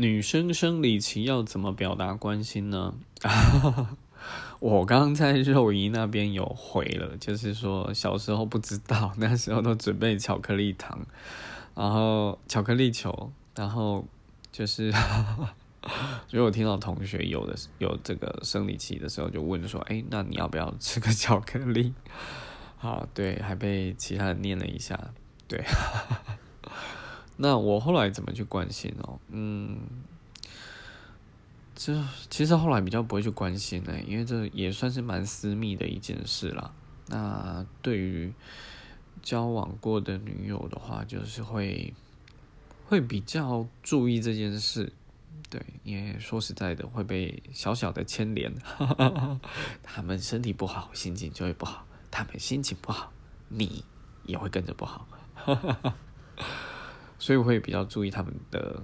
女生生理期要怎么表达关心呢？我刚在肉姨那边有回了，就是说小时候不知道，那时候都准备巧克力糖，然后巧克力球，然后就是，如果听到同学有的有这个生理期的时候，就问说，哎，那你要不要吃个巧克力？好，对，还被其他人念了一下，对。那我后来怎么去关心哦？嗯，这其实后来比较不会去关心呢，因为这也算是蛮私密的一件事啦。那对于交往过的女友的话，就是会会比较注意这件事，对，因为说实在的会被小小的牵连，他们身体不好，心情就会不好；他们心情不好，你也会跟着不好。所以我会比较注意他们的